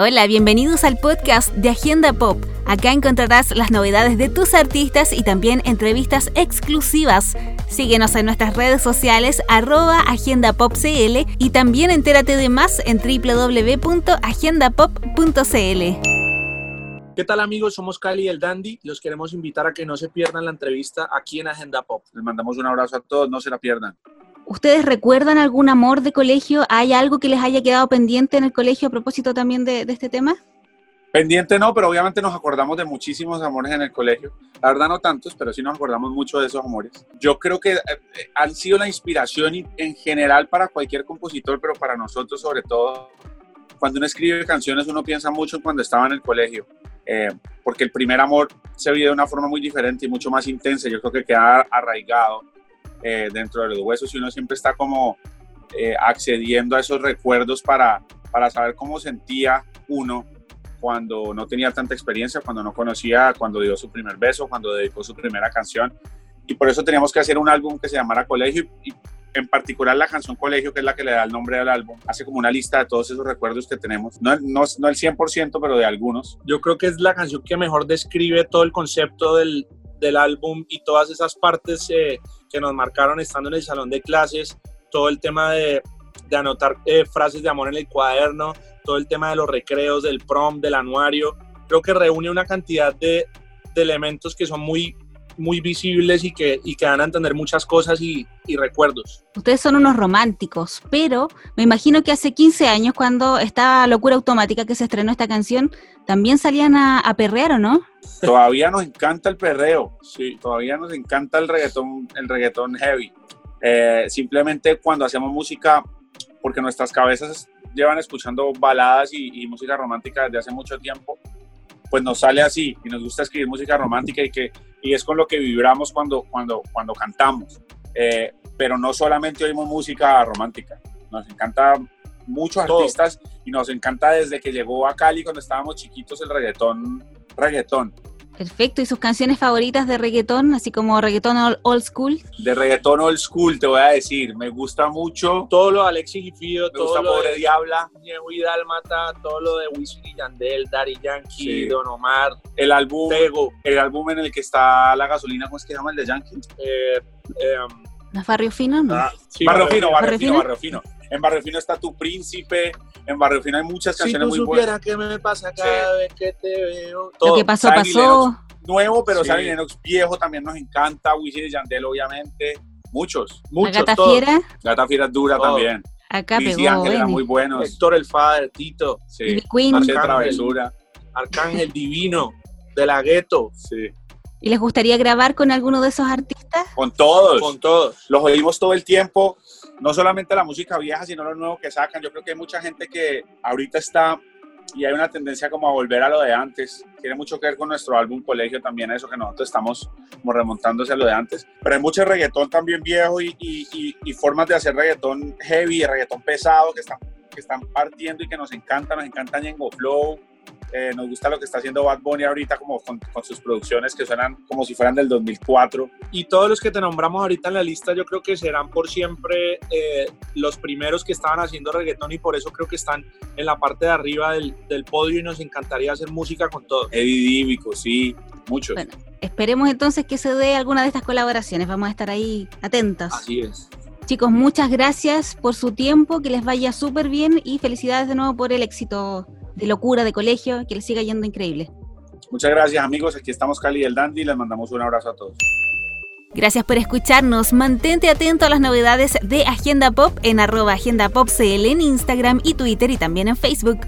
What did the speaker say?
Hola, bienvenidos al podcast de Agenda Pop. Acá encontrarás las novedades de tus artistas y también entrevistas exclusivas. Síguenos en nuestras redes sociales arroba agendapopcl y también entérate de más en www.agendapop.cl. ¿Qué tal amigos? Somos Cali y el Dandy. Los queremos invitar a que no se pierdan la entrevista aquí en Agenda Pop. Les mandamos un abrazo a todos, no se la pierdan. ¿Ustedes recuerdan algún amor de colegio? ¿Hay algo que les haya quedado pendiente en el colegio a propósito también de, este tema? Pendiente no, pero obviamente nos acordamos de muchísimos amores en el colegio. La verdad no tantos, pero sí nos acordamos mucho de esos amores. Yo creo que eh, eh, han sido la inspiración en general para cualquier compositor, pero para nosotros sobre todo. Cuando uno escribe canciones uno piensa mucho cuando estaba en el colegio, eh, porque el primer amor se vive de una forma muy diferente y mucho más intensa. Yo creo que queda arraigado eh, dentro de los huesos y uno siempre está como eh, accediendo a esos recuerdos para, para saber cómo sentía uno cuando no tenía tanta experiencia, cuando no conocía, cuando dio su primer beso, cuando dedicó su primera canción. Y por eso teníamos que hacer un álbum que se llamara Colegio y en particular la canción Colegio, que es la que le da el nombre al álbum, hace como una lista de todos esos recuerdos que tenemos. No, no, no el 100%, pero de algunos. Yo creo que es la canción que mejor describe todo el concepto del, del álbum y todas esas partes eh, que nos marcaron estando en el salón de clases, todo el tema de, de anotar eh, frases de amor en el cuaderno, todo el tema de los recreos, del prom, del anuario, creo que reúne una cantidad de, de elementos que son muy muy visibles y que, y que dan a entender muchas cosas y, y, recuerdos. Ustedes son unos románticos, pero me imagino que hace 15 años, cuando estaba Locura Automática que se estrenó esta canción, también salían a, a perrear, ¿o no? Todavía nos encanta el perreo, sí, todavía nos encanta el reggaetón, el reggaetón heavy. Eh, simplemente cuando hacemos música, porque nuestras cabezas llevan escuchando baladas y, y música romántica desde hace mucho tiempo, pues nos sale así y nos gusta escribir música romántica y, que, y es con lo que vibramos cuando, cuando, cuando cantamos. Eh, pero no solamente oímos música romántica, nos encanta muchos artistas y nos encanta desde que llegó a Cali cuando estábamos chiquitos el reggaetón, reggaetón. Perfecto, ¿y sus canciones favoritas de reggaetón, así como reggaetón old, school? De reggaetón old school, te voy a decir, me gusta mucho. Todo lo de Alexis y Fido, todo lo de Diabla. y Dalmata, todo lo de Wisin y Yandel, Daddy Yankee, Don Omar. El álbum, Tego. el álbum en el que está la gasolina, ¿cómo es que se llama el de Yankee? Eh, eh, ¿No es Barrio Fino? No. Ah, barrio, Fino, Barrio, Fino, Barrio Fino. En Barrio Fino está Tu Príncipe, en Barrio Fino hay muchas canciones muy buenas. Si qué me pasa cada vez que te veo. Lo que pasó, pasó. nuevo, pero sí. Lennox viejo también nos encanta. Wisin y Yandel, obviamente. Muchos, muchos. ¿La Gata Fiera? La Gata Fiera es dura también. Acá Luis pegó, Ángel eran muy buenos. Héctor el Fader, Tito. Sí. Queen. Arcángel, Travesura. Arcángel Divino, de la Gueto. Sí. ¿Y les gustaría grabar con alguno de esos artistas? Con todos. Con todos. Los oímos todo el tiempo no solamente la música vieja, sino lo nuevo que sacan. Yo creo que hay mucha gente que ahorita está y hay una tendencia como a volver a lo de antes. Tiene mucho que ver con nuestro álbum Colegio también, eso que nosotros estamos como remontándose a lo de antes. Pero hay mucho reggaetón también viejo y, y, y, formas de hacer reggaetón heavy, reggaetón pesado que están, que están partiendo y que nos encanta. Nos encanta Ñengo Flow, eh, nos gusta lo que está haciendo Bad Bunny ahorita como con, con, sus producciones que suenan como si fueran del 2004. Y todos los que te nombramos ahorita en la lista yo creo que serán por siempre eh, los primeros que estaban haciendo reggaetón y por eso creo que están en la parte de arriba del, del podio y nos encantaría hacer música con todos. Eddie Dímico, sí, muchos. Bueno, esperemos entonces que se dé alguna de estas colaboraciones, vamos a estar ahí atentos. Así es. Chicos, muchas gracias por su tiempo, que les vaya súper bien y felicidades de nuevo por el éxito de locura, de colegio, que les siga yendo increíble. Muchas gracias amigos, aquí estamos Cali y el Dandy, les mandamos un abrazo a todos. Gracias por escucharnos. Mantente atento a las novedades de Agenda Pop en arroba Agenda Pop CL en Instagram y Twitter y también en Facebook.